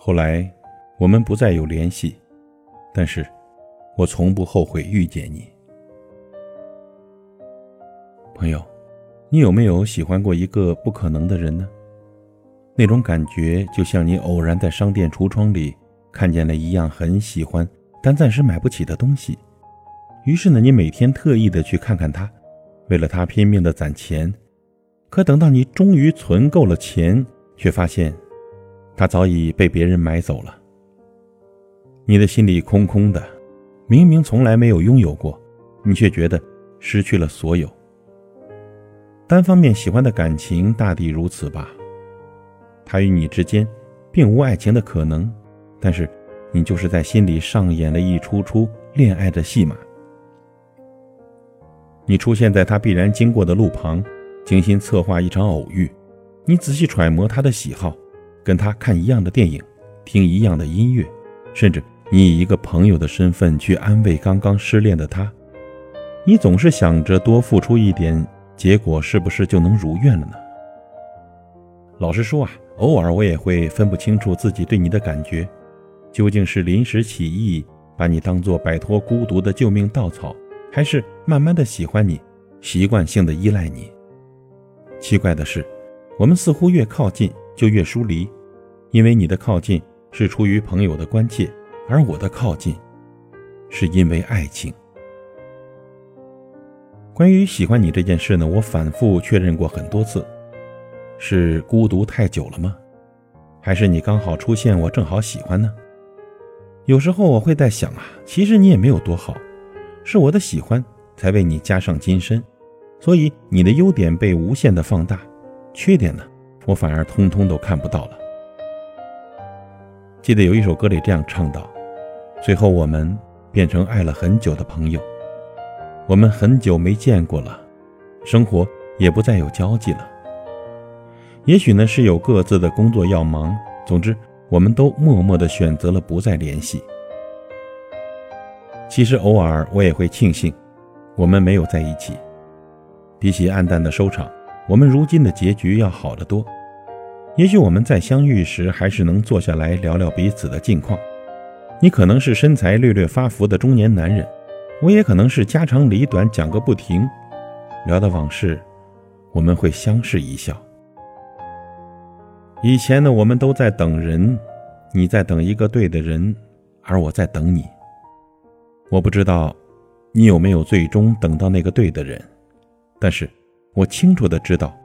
后来，我们不再有联系，但是，我从不后悔遇见你。朋友，你有没有喜欢过一个不可能的人呢？那种感觉就像你偶然在商店橱窗里看见了一样很喜欢但暂时买不起的东西，于是呢，你每天特意的去看看它，为了它拼命的攒钱，可等到你终于存够了钱，却发现，他早已被别人买走了。你的心里空空的，明明从来没有拥有过，你却觉得失去了所有。单方面喜欢的感情大抵如此吧。他与你之间，并无爱情的可能，但是，你就是在心里上演了一出出恋爱的戏码。你出现在他必然经过的路旁，精心策划一场偶遇。你仔细揣摩他的喜好，跟他看一样的电影，听一样的音乐，甚至你以一个朋友的身份去安慰刚刚失恋的他。你总是想着多付出一点，结果是不是就能如愿了呢？老实说啊。偶尔我也会分不清楚自己对你的感觉，究竟是临时起意把你当做摆脱孤独的救命稻草，还是慢慢的喜欢你，习惯性的依赖你。奇怪的是，我们似乎越靠近就越疏离，因为你的靠近是出于朋友的关切，而我的靠近是因为爱情。关于喜欢你这件事呢，我反复确认过很多次。是孤独太久了吗？还是你刚好出现，我正好喜欢呢？有时候我会在想啊，其实你也没有多好，是我的喜欢才为你加上金身，所以你的优点被无限的放大，缺点呢，我反而通通都看不到了。记得有一首歌里这样唱道：“最后我们变成爱了很久的朋友，我们很久没见过了，生活也不再有交集了。”也许呢是有各自的工作要忙，总之我们都默默的选择了不再联系。其实偶尔我也会庆幸，我们没有在一起。比起黯淡的收场，我们如今的结局要好得多。也许我们在相遇时还是能坐下来聊聊彼此的近况。你可能是身材略略发福的中年男人，我也可能是家长里短讲个不停。聊的往事，我们会相视一笑。以前呢，我们都在等人，你在等一个对的人，而我在等你。我不知道你有没有最终等到那个对的人，但是我清楚的知道，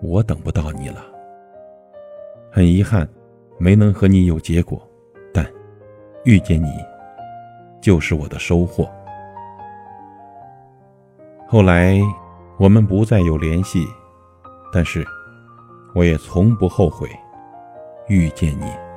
我等不到你了。很遗憾，没能和你有结果，但遇见你就是我的收获。后来我们不再有联系，但是。我也从不后悔遇见你。